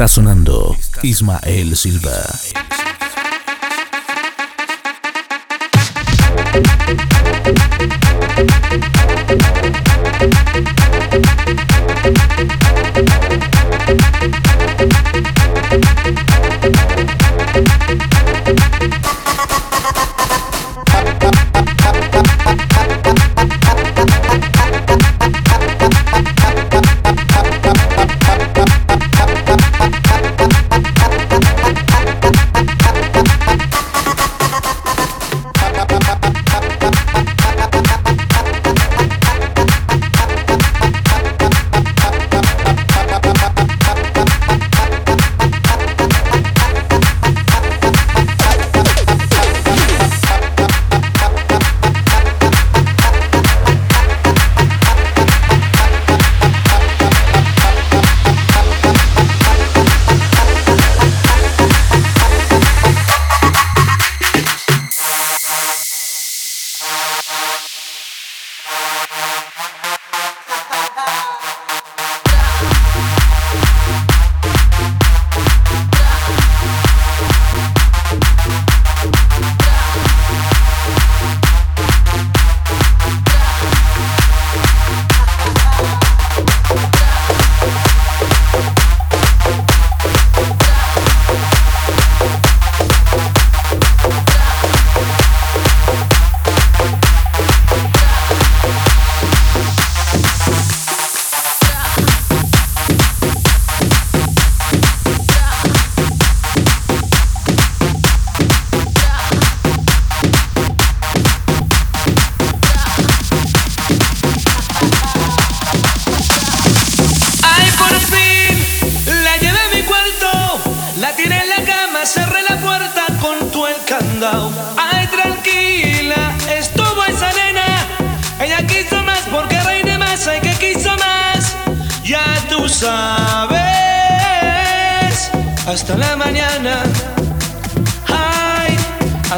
Está sonando Ismael Silva.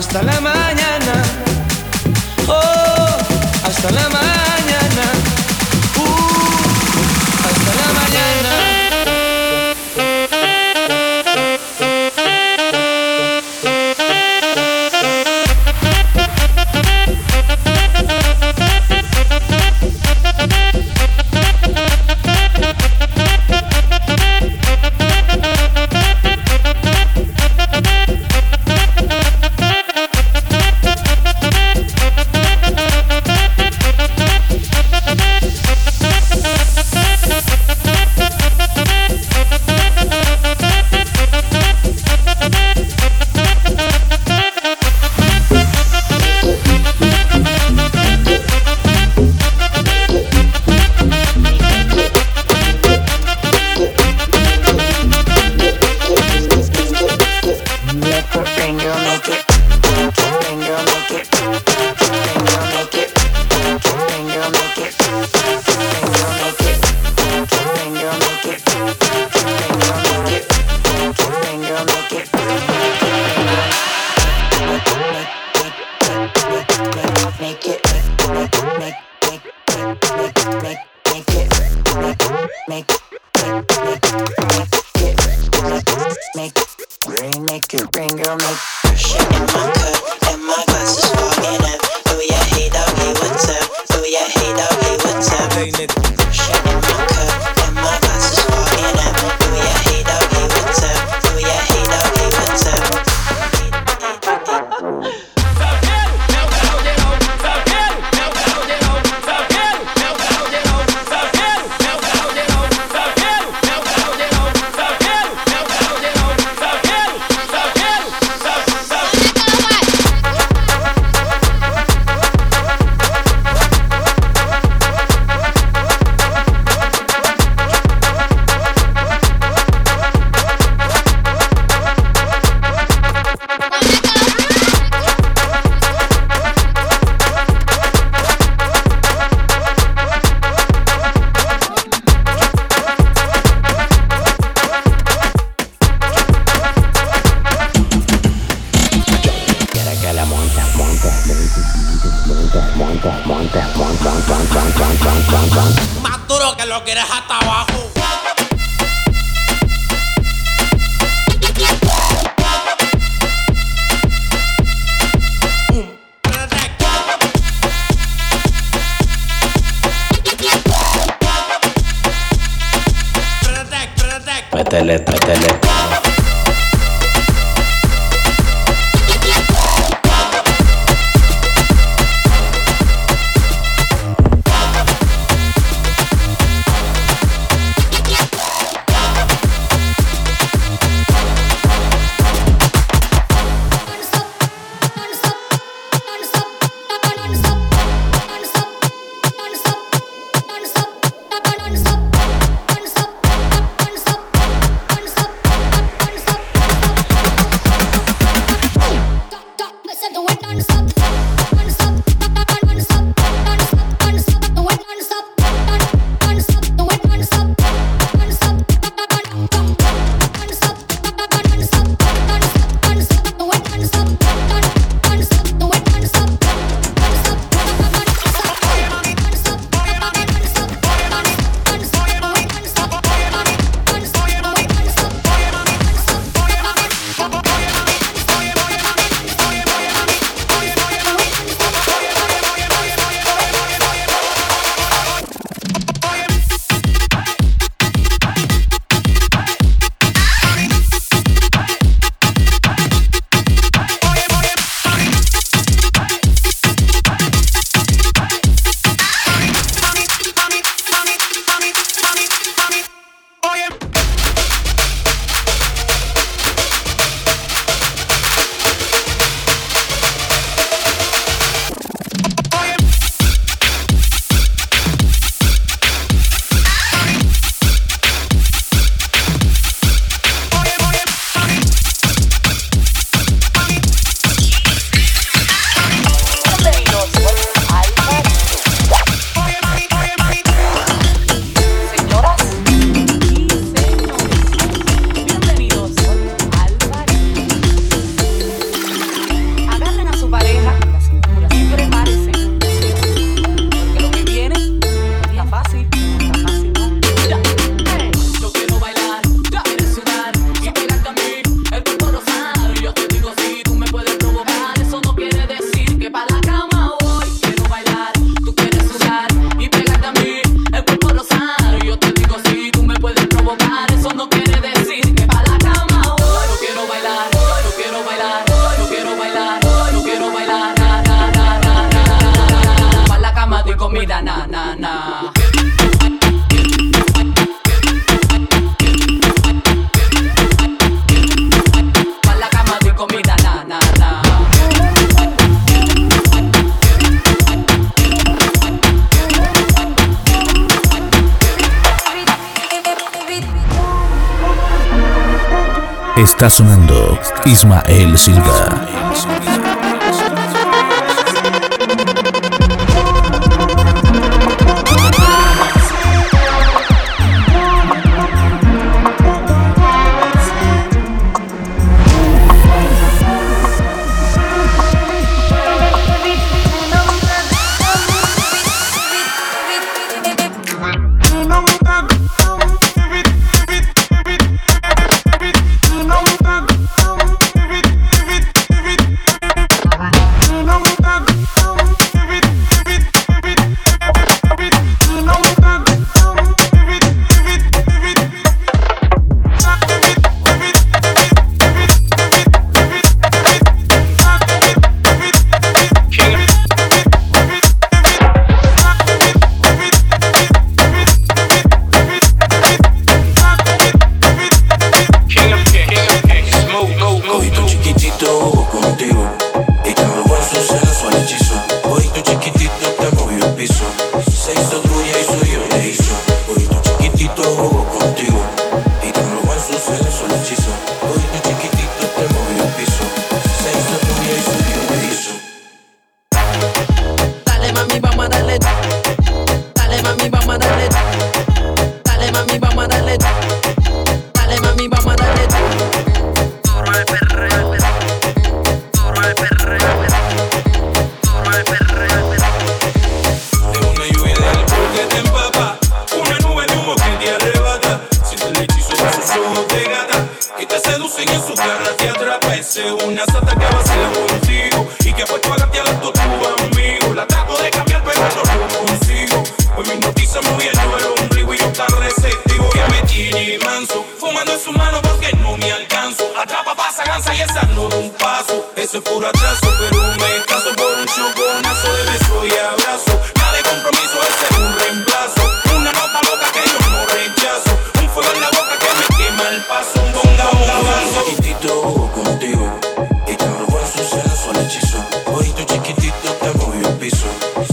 Duro que lo quieres hasta abajo.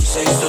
Se hizo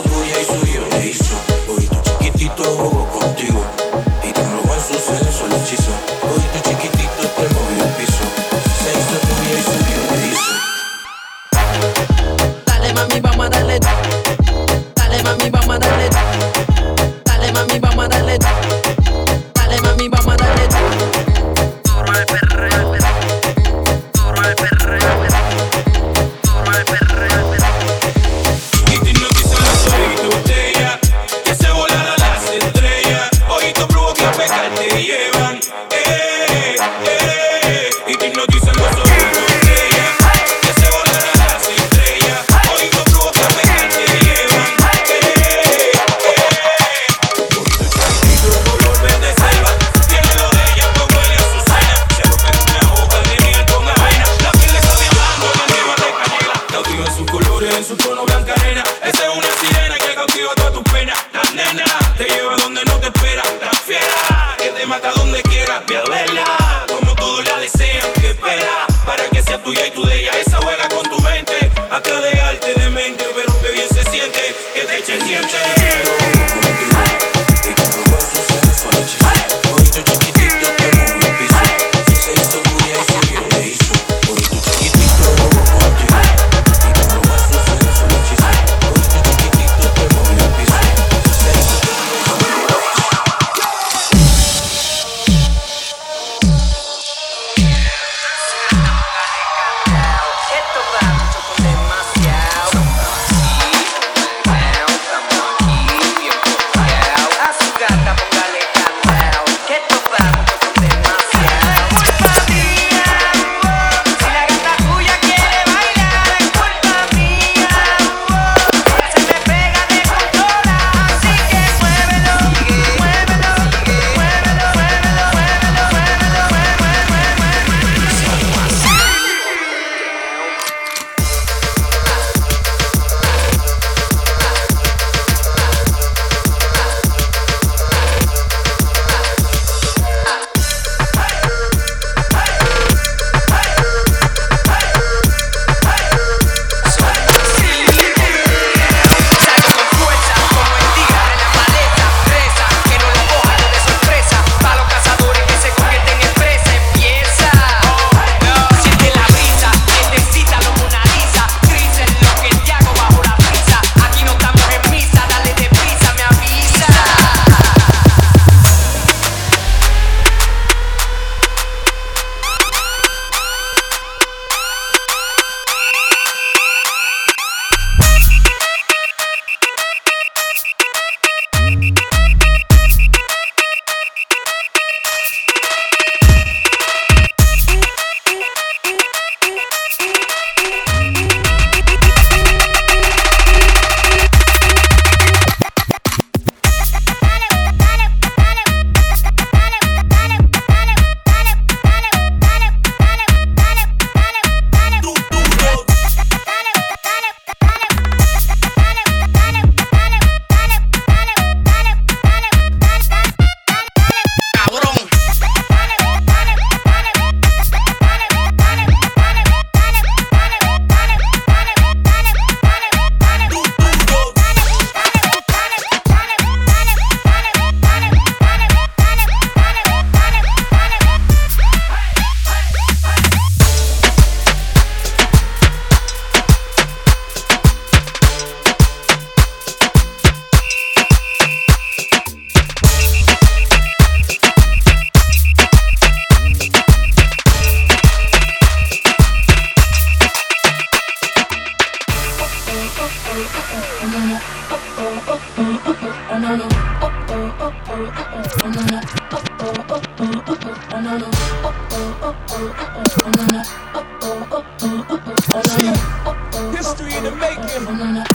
History in the making.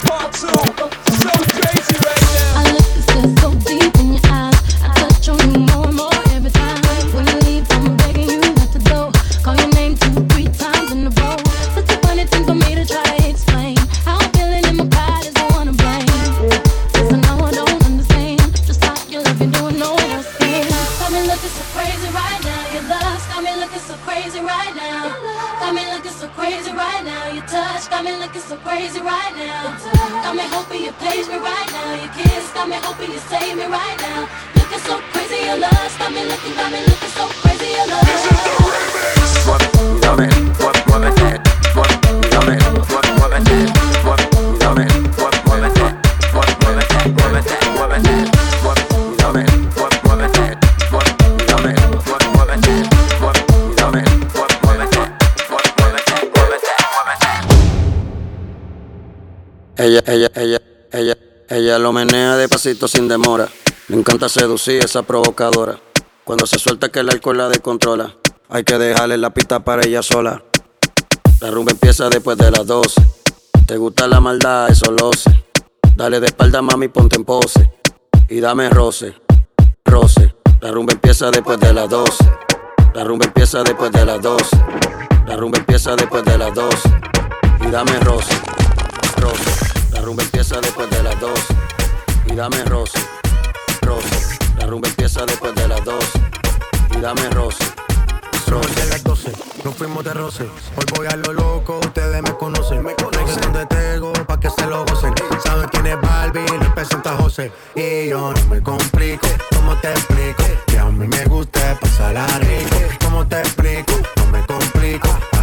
Part two. Sin demora. Le encanta seducir esa provocadora. Cuando se suelta que el alcohol la descontrola. Hay que dejarle la pista para ella sola. La rumba empieza después de las 12. Te gusta la maldad, eso lo sé. Dale de espalda, mami, ponte en pose. Y dame roce, roce. La rumba empieza después de las 12. La rumba empieza después de las 12. La rumba empieza después de las 12. Y dame roce, roce. La rumba empieza después de las 12. Y dame roce, roce. La rumba empieza después de las 12. Y dame roce. Somos de las 12, nos fuimos de roce. Hoy voy a lo loco, ustedes me conocen. Me conocen de Tego, pa' que se lo gocen. Saben quién es Barbie, les presenta José. Y yo no me complico, ¿cómo te explico? Que a mí me gusta pasarla rico. ¿Cómo te explico? No me complico.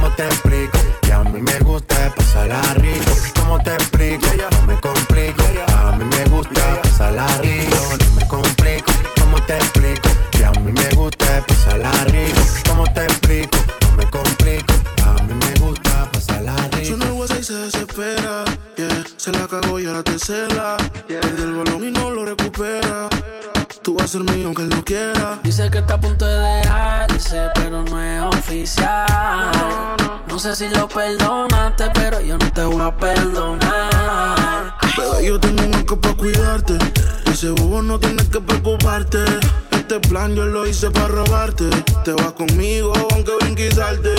¿cómo te explico? Que a mí me gusta pasarla rico. ¿Cómo te explico? No me complico. A mí me gusta pasarla rico. No me complico, ¿cómo te explico? Que a mí me gusta pasarla rico. ¿Cómo te explico? No me complico. A mí me gusta pasarla rico. El WhatsApp y se desespera. Yeah. Se la cagó y ahora te cela. Pierde el balón y no lo recupera. Tú vas a ser mío aunque él no quiera. Dice que está a punto de dejarse, pero no es oficial. No sé si lo perdonaste, pero yo no te voy a perdonar. Bebé, yo tengo un arco para cuidarte. Ese bobo no tienes que preocuparte. Este plan yo lo hice para robarte. Te vas conmigo aunque brinquizarte.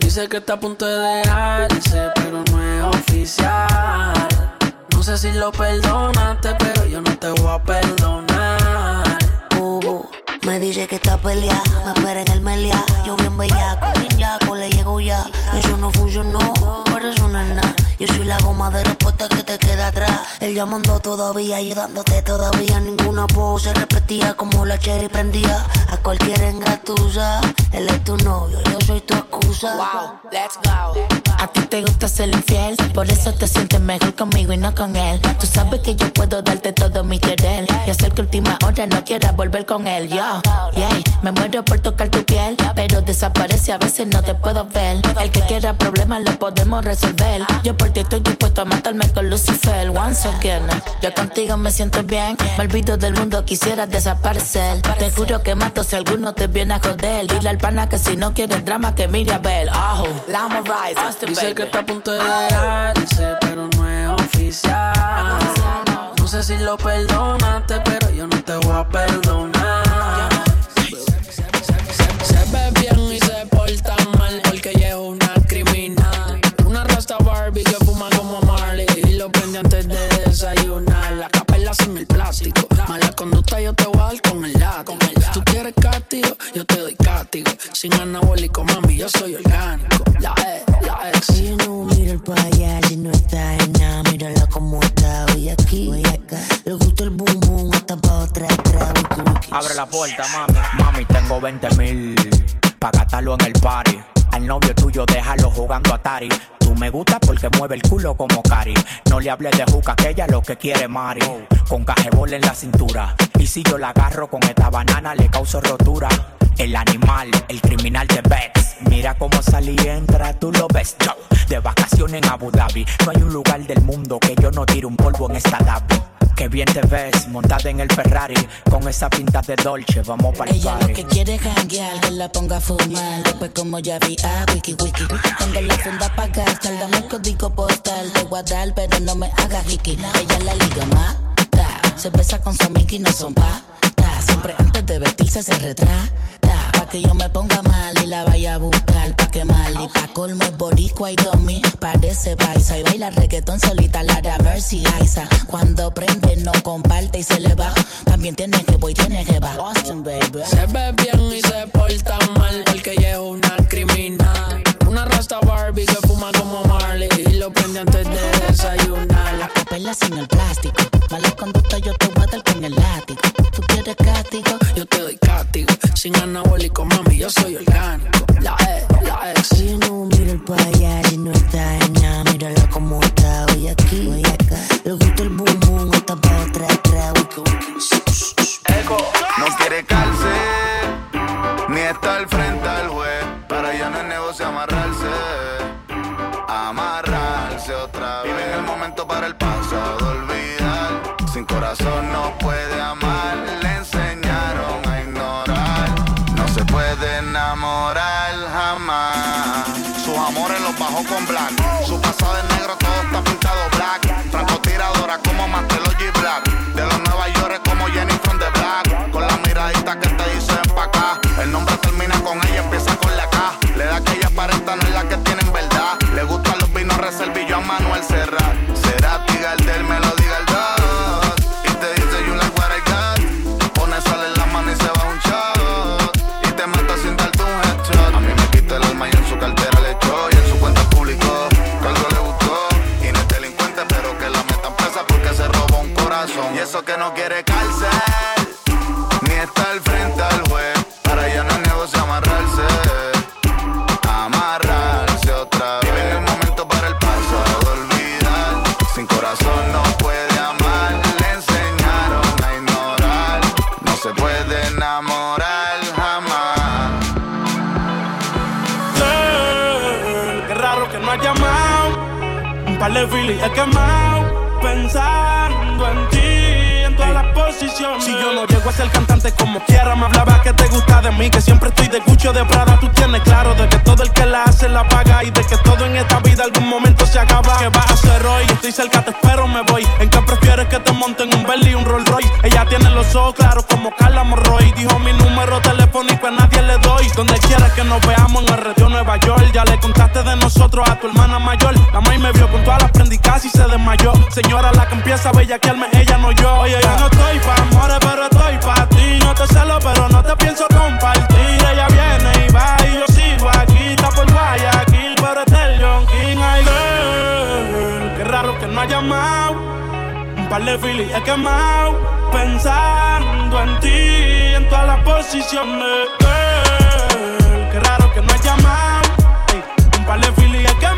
Dice que está a punto de dejarse, pero no es oficial. No sé si lo perdonaste, pero yo no te voy a perdonar. Me dice que está peleada, me espera en el melia. Yo bien bellaco, bien yaco, le llego ya. Eso no funcionó, por eso no es nada. Yo soy la goma de respuesta que te queda atrás. Él llamando todavía, ayudándote todavía. Ninguna pose repetía como la cherry prendía. A cualquier engatusa, él es tu novio, yo soy tu excusa. Wow, let's go. A ti te gusta ser infiel, por eso te sientes mejor conmigo y no con él. Tú sabes que yo puedo darte todo mi querer y hacer que última hora no quieras volver con él. Yo, yeah, me muero por tocar tu piel, pero desaparece a veces no te puedo ver. El que quiera problemas lo podemos resolver. Yo por ti estoy dispuesto a matarme con Lucifer. Once again, yo contigo me siento bien, me olvido del mundo, quisiera desaparecer. Te juro que mato si alguno te viene a joder. Dile al pana que si no quieres drama que mire a ver. Oh, Lama Rise, Dice que está a punto de dejarse, pero no es oficial. No sé si lo perdonaste, pero yo no te voy a perdonar. Barbie que fuma como Marley y lo prende antes de desayunar. La capela sin el plástico. Mala conducta yo te voy a dar con el látigo. Tú quieres castigo, yo te doy castigo. Sin anabólico, mami, yo soy orgánico. La E, la ex. Ella no mira el allá y no está en nada. Mírala como está hoy aquí, hoy acá. Le gusta el boom boom, hasta pa' wiki, wiki. Abre la puerta, mami. Mami, tengo 20 mil pa' gastarlo en el party. Al novio tuyo déjalo jugando Atari. Me gusta porque mueve el culo como Cari. No le hables de juca que ella lo que quiere Mari. Con cajebol en la cintura. Y si yo la agarro con esta banana le causo rotura. El animal, el criminal de Bex. Mira cómo salí y entra, tú lo ves. De vacaciones en Abu Dhabi. No hay un lugar del mundo que yo no tire un polvo en esta Dhabi. Que bien te ves, montada en el Ferrari. Con esa pinta de Dolce, vamos para el Ella lo que quiere es janguear, que la ponga a fumar. Después como ya vi a wiki wiki. Tengo la funda pa' gastar, dame el código postal. Te voy a dar, pero no me hagas hiki. Ella la liga mata. Se besa con su amiga y no son pa. Siempre antes de vestirse se retrata. Que yo me ponga mal y la vaya a buscar pa' que mal Y pa' colmo es boricua y domi Parece paisa y baila reggaetón solita La de Mercy Isa Cuando prende no comparte y se le va También tiene que voy, tiene que va Austin, baby Se ve bien y se porta mal porque ella es una criminal. Una rasta Barbie que fuma como Marley y lo prende antes de desayunar. La capela sin el plástico Mala conducta yo te voy a dar con el látigo ¿Tú quieres castigo? Yo te doy castigo. Sin anabólico, mami, yo soy orgánico. La E, la X. Oye, no mira el payar y no está en nada. Mírala como está hoy aquí, hoy acá. Le gusta el boom boom, está pa' atrás, atrás. Wiki, wiki. No quiere cárcel, ni está al Sus amores los bajó con black. Su pasado es negro, todo está pintado black. Francotiradora como Marcelo G. Black. De los Nueva York como Jenny from the Black. Como quiera, me hablaba que te gusta de mí. Que siempre estoy de Gucci o de Prada. Tú tienes claro de que todo el que la hace la paga. Y de que todo en esta vida algún momento se acaba. ¿Qué vas a hacer hoy? Estoy cerca, te espero, me voy. ¿En qué prefieres que te monten un Bentley y un Rolls Royce? Ella tiene los ojos claros como Carla Morroy. Dijo mi número telefónico a nadie le doy. Donde quieras que nos veamos en el retiro Nueva York. Ya le contaste de nosotros a tu hermana mayor. La maíz me vio con todas las prendicas y se desmayó. Señora, la que empieza a bellaquearme, ella no yo. Oye, yo no estoy pa' amores, pero estoy pa' ti. No te celo, pero no te pienso compartir. Ella viene y va y yo sigo aquí. Está por Guayaquil, pero es el John King. Ay, girl, qué raro que no ha llamado. Un par de filis he quemado. Pensando en ti, en todas las posiciones. Girl, qué raro que no ha llamado. Un par de filis he quemado.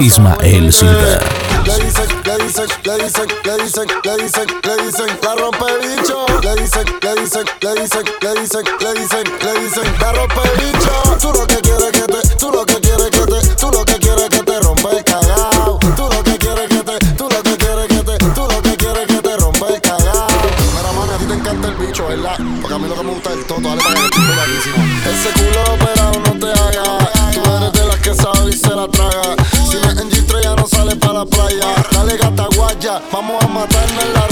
Ismael Silva. Dicen, dicen, vamos a matarnos la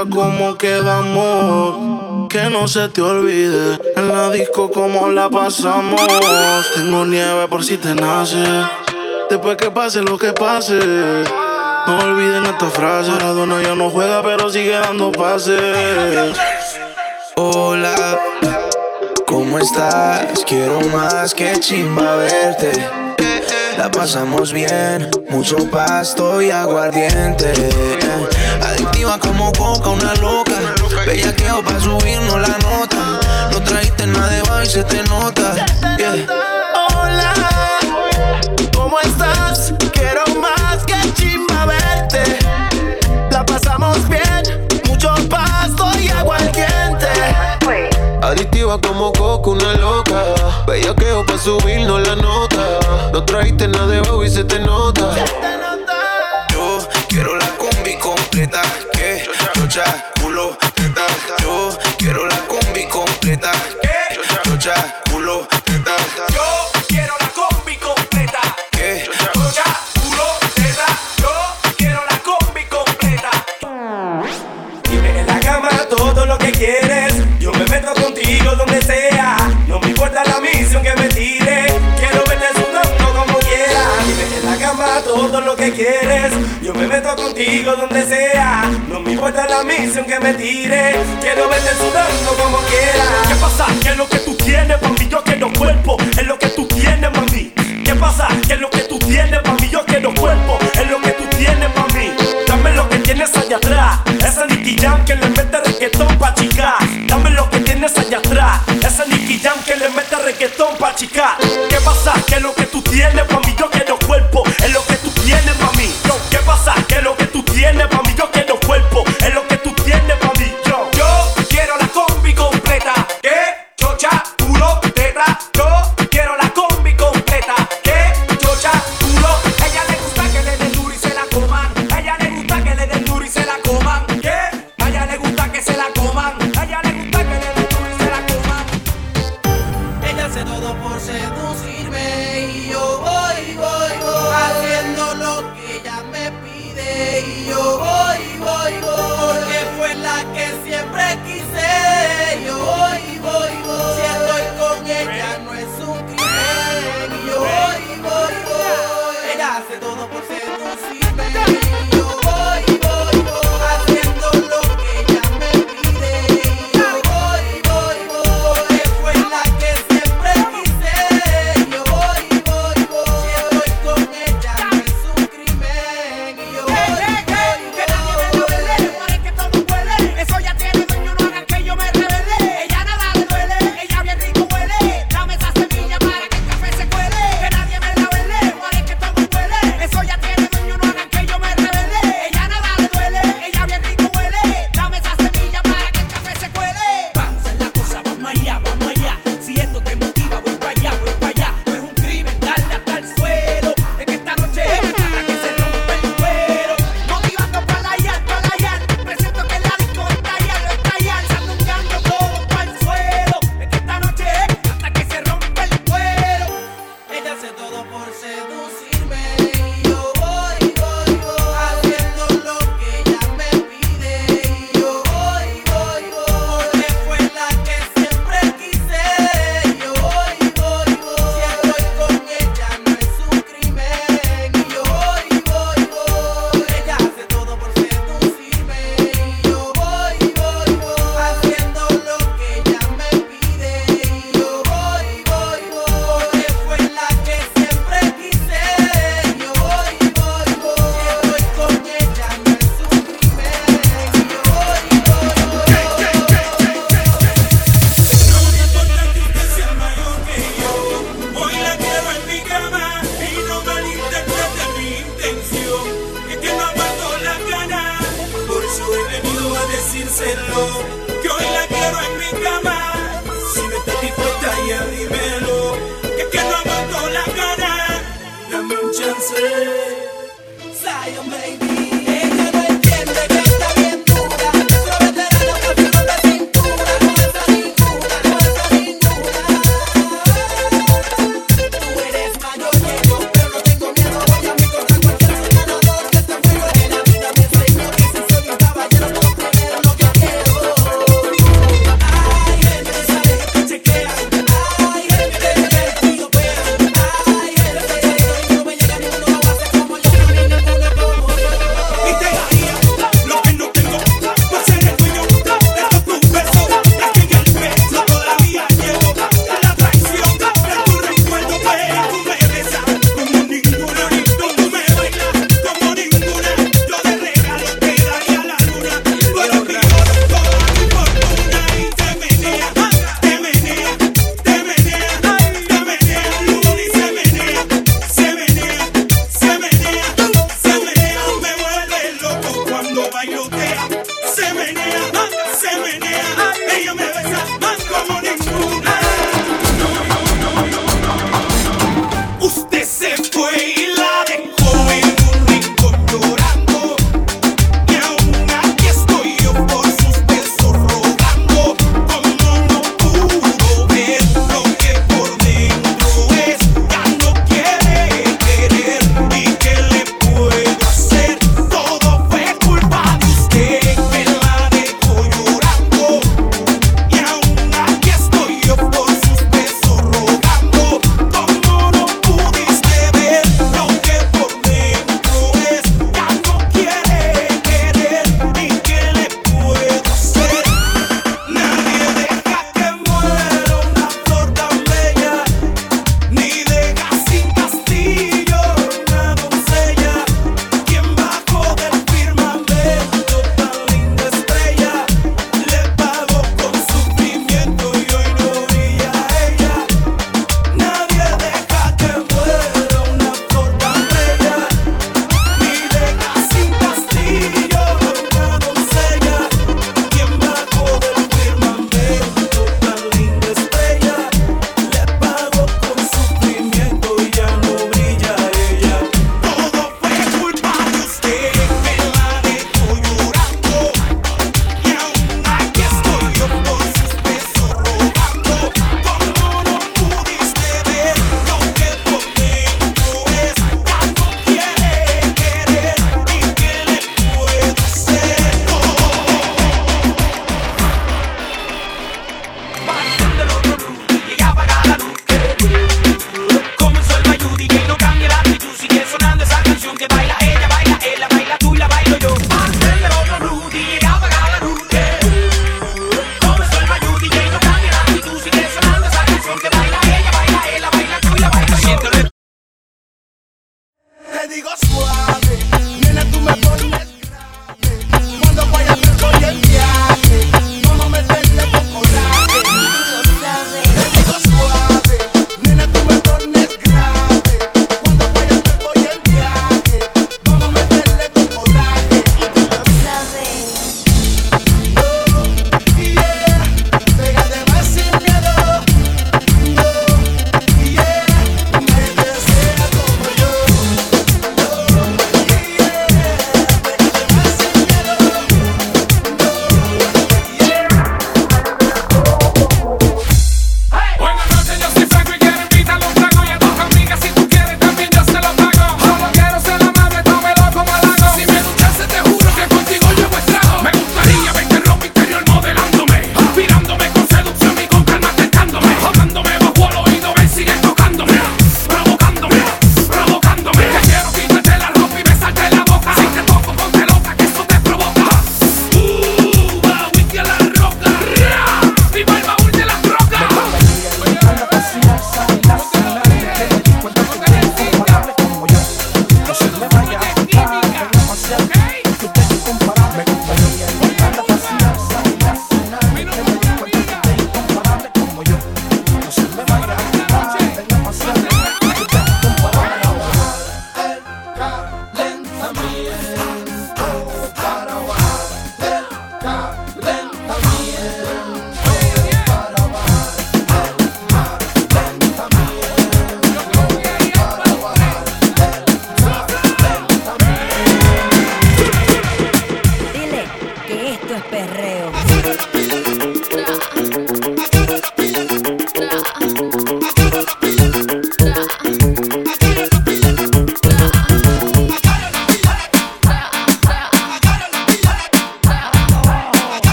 ahora como quedamos. Que no se te olvide en la disco como la pasamos. Tengo nieve por si te nace. Después que pase lo que pase. No olviden esta frase. La dona ya no juega, pero sigue dando pases. Hola, ¿cómo estás? Quiero más que chimba verte. La pasamos bien, mucho pasto y aguardiente. Activa como coca, una loca. Bellaqueo pa' subirnos la nota. No trajiste nada de baile, se te nota. Yeah. Hola, ¿cómo estás? Quiero más que chimba verte. La pasamos bien, mucho pasto y agua al diente. Adictiva como coca, una loca. Bellaqueo pa' subirnos la nota. No trajiste nada de baile y se te nota completa, que chocha, culo, teta. Yo quiero la combi completa, que chocha, culo, teta. Yo quiero la combi completa, que chocha, culo, teta. Yo quiero la combi completa. Dime en la cama todo lo que quieres que quieres. Yo me meto contigo donde sea. No me importa la misión que me tires. Quiero verte sudando como quieras. ¿Qué pasa? Que es lo que tú tienes, para mí yo quiero cuerpo. Es lo que tú tienes, mami. ¿Qué pasa? Que es lo que tú tienes, para mí yo quiero cuerpo. Es lo que tú tienes, para mí. Dame lo que tienes allá atrás. Esa Nicky Jam que le mete reggaetón pa' chicar. Dame lo que tienes allá atrás. Esa Nicky Jam que le mete reggaetón pa' chicar. ¿Qué pasa? Que lo que tú tienes, para mí yo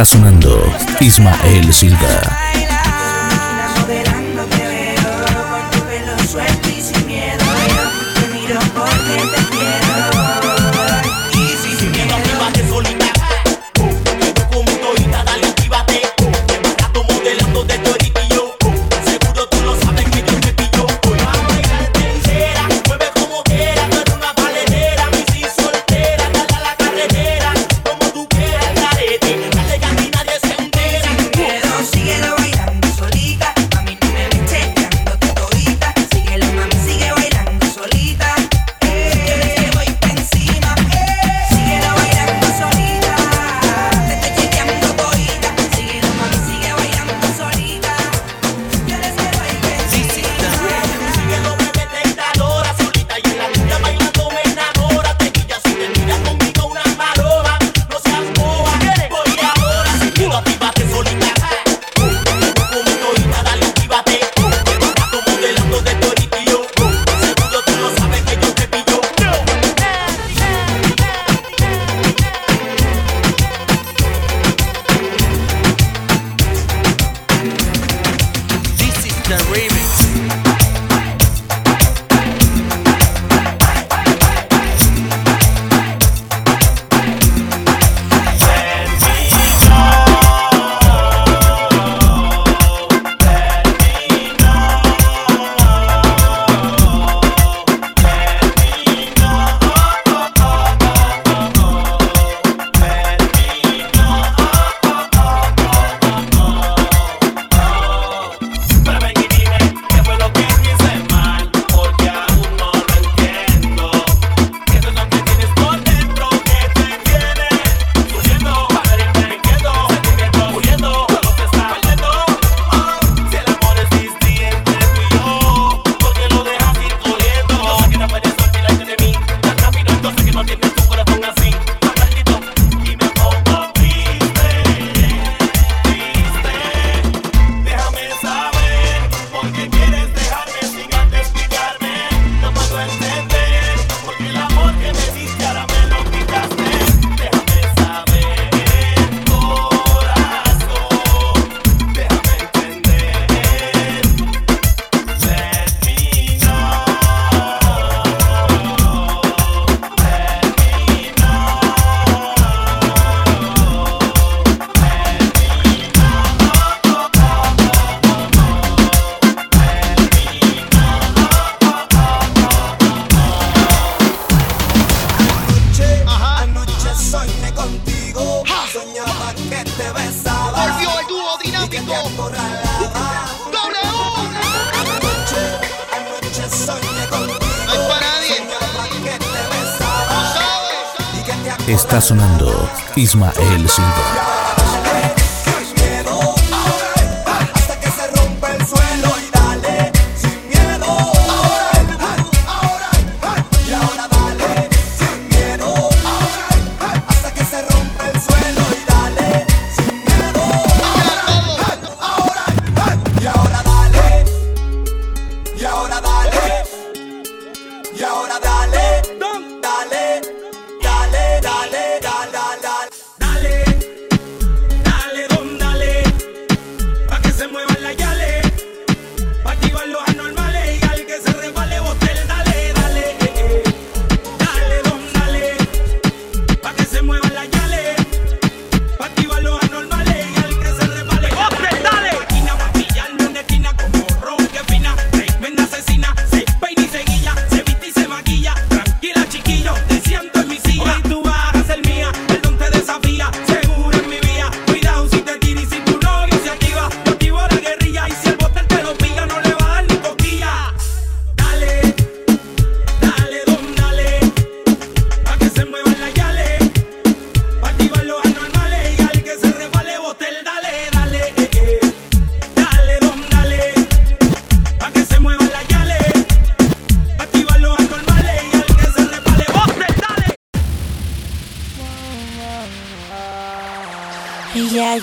Está sonando Ismael Silva.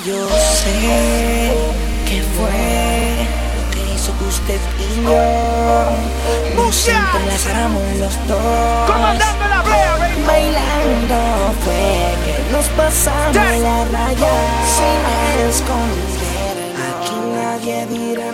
Yo sé que fue lo que hizo que usted y yo nos entrelazáramos los dos. Comandando la playa. Bailando fue que nos pasamos la raya sin esconder. Aquí nadie dirá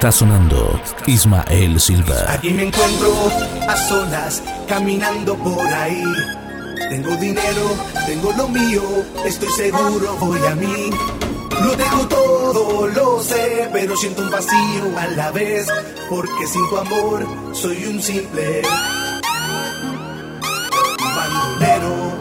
Está sonando Ismael Silva. Aquí me encuentro a solas, caminando por ahí. Tengo dinero, tengo lo mío, estoy seguro, voy a mí. Lo tengo todo, lo sé, pero siento un vacío a la vez, porque sin tu amor soy un simple bandolero.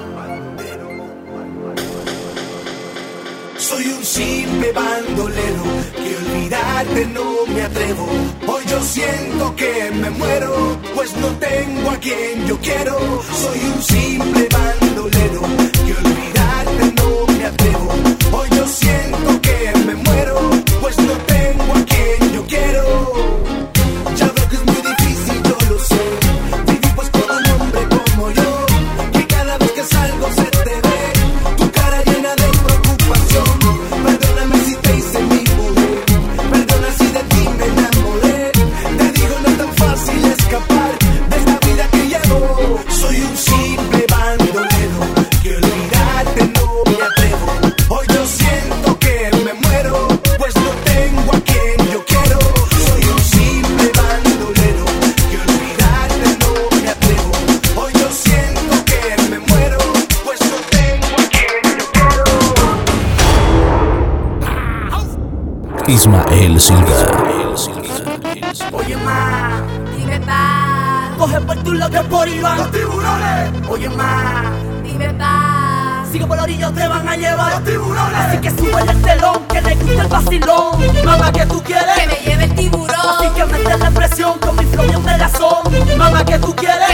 Soy un simple bandolero que olvidarte no me atrevo. Hoy yo siento que me muero, pues no tengo a quien yo quiero. Soy un simple bandolero. Que olvidarte no me atrevo. Hoy yo siento que Ismael Silva. Oye, ma, dime pa. Coge por tu lado que por Iván. Los tiburones. Oye, ma, dime pa. Sigo por la orilla, te van a llevar. Los tiburones. Así que sube el telón, que le gusta el vacilón. Mamá, que tú quieres. Que me lleve el tiburón. Así que mete la presión con mi flow de la son. Mamá, que tú quieres.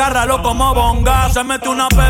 agárralo como bonga. Se mete una peda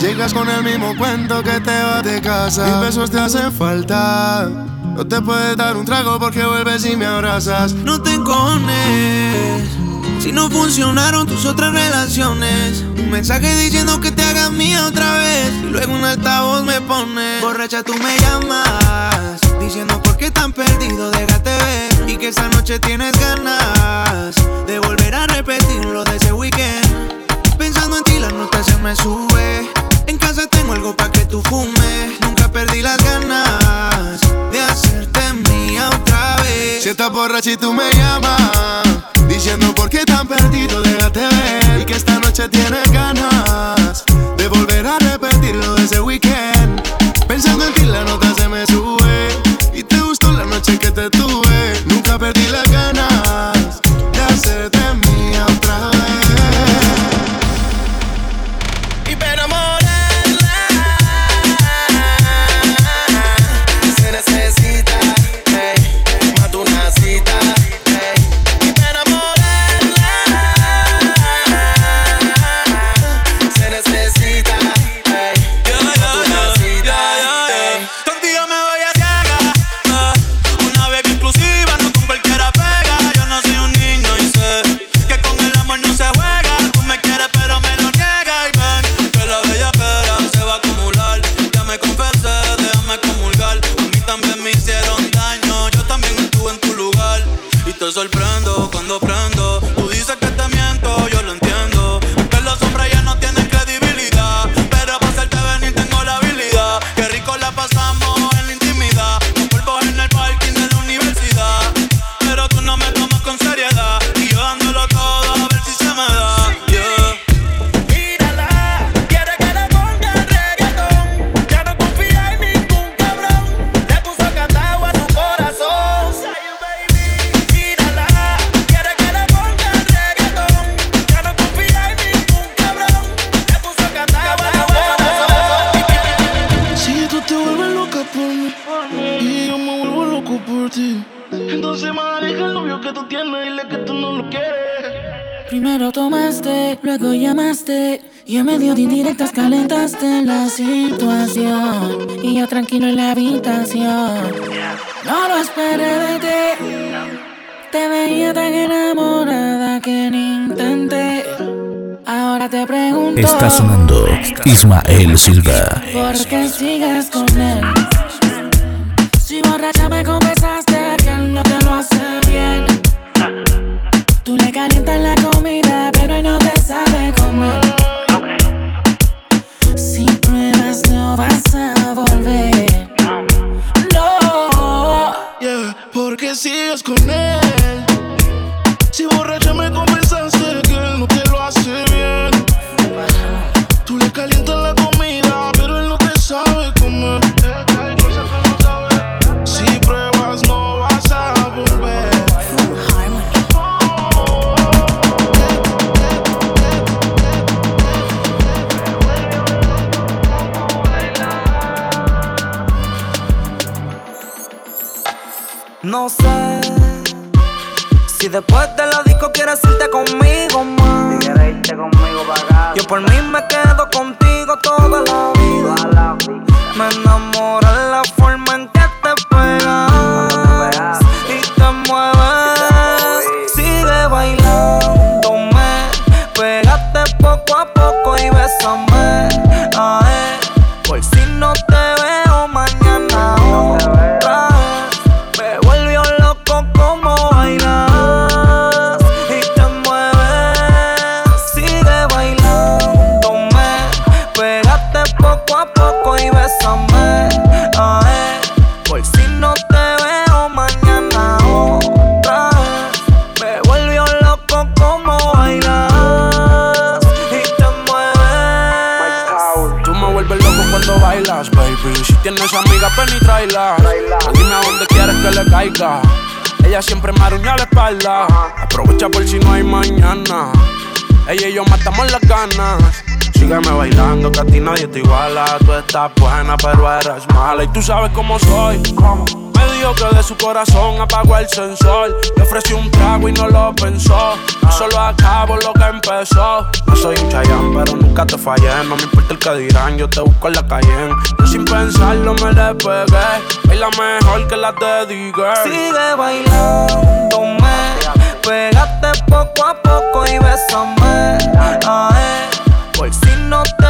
Llegas con el mismo cuento que te vas de casa. Mis besos te hacen falta. No te puedes dar un trago porque vuelves y me abrazas. No te encones. Si no funcionaron tus otras relaciones. Un mensaje diciendo que te hagas mía otra vez. Y luego un altavoz me pone. Borracha, tú me llamas. Diciendo por qué tan perdido, déjate ver. Y que esta noche tienes ganas de volver a repetir lo de ese weekend. Pensando en ti la nota se me sube. En casa tengo algo pa' que tú fumes. Nunca perdí las ganas de hacerte mía otra vez. Si estás borracha y tú me llamas, diciendo por qué tan perdido, déjate ver. Y que esta noche tienes ganas de volver a repetirlo ese weekend. Pensando en ti la nota se me sube. Y te gustó la noche que te tuve. Está sonando Ismael Silva. ¿Por qué sigues con él? Si borracha me No sé si después de la disco quieres irte conmigo más. Si quieres irte conmigo para Yo por mí me quedo contigo toda la vida. Me enamora la en tráela. Dime a dónde quieres que le caiga. Ella siempre me arruña la espalda. Aprovecha por si no hay mañana. Ella y yo matamos las ganas. Sígueme bailando, que a ti nadie te iguala. Tú estás buena, pero eres mala. Y tú sabes cómo soy. Que de su corazón apagó el sensor. Le ofrecí un trago y no lo pensó. Yo solo acabo lo que empezó. No soy un chayán, pero nunca te fallé. No me importa el que dirán, yo te busco en la calle. Yo sin pensarlo me le pegué. Es la mejor que la dediqué. Sigue bailándome, pégate poco a poco y bésame. Ay, por si no te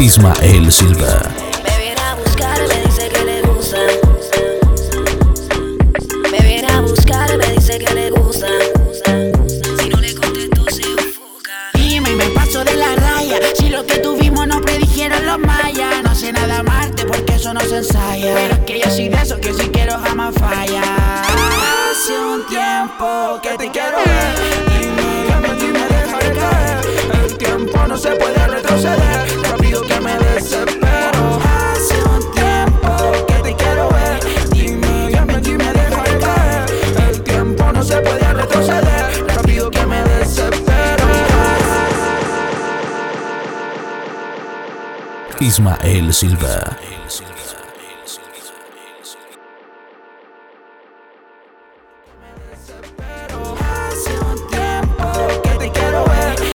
Ismael Silva. Ismael Silva.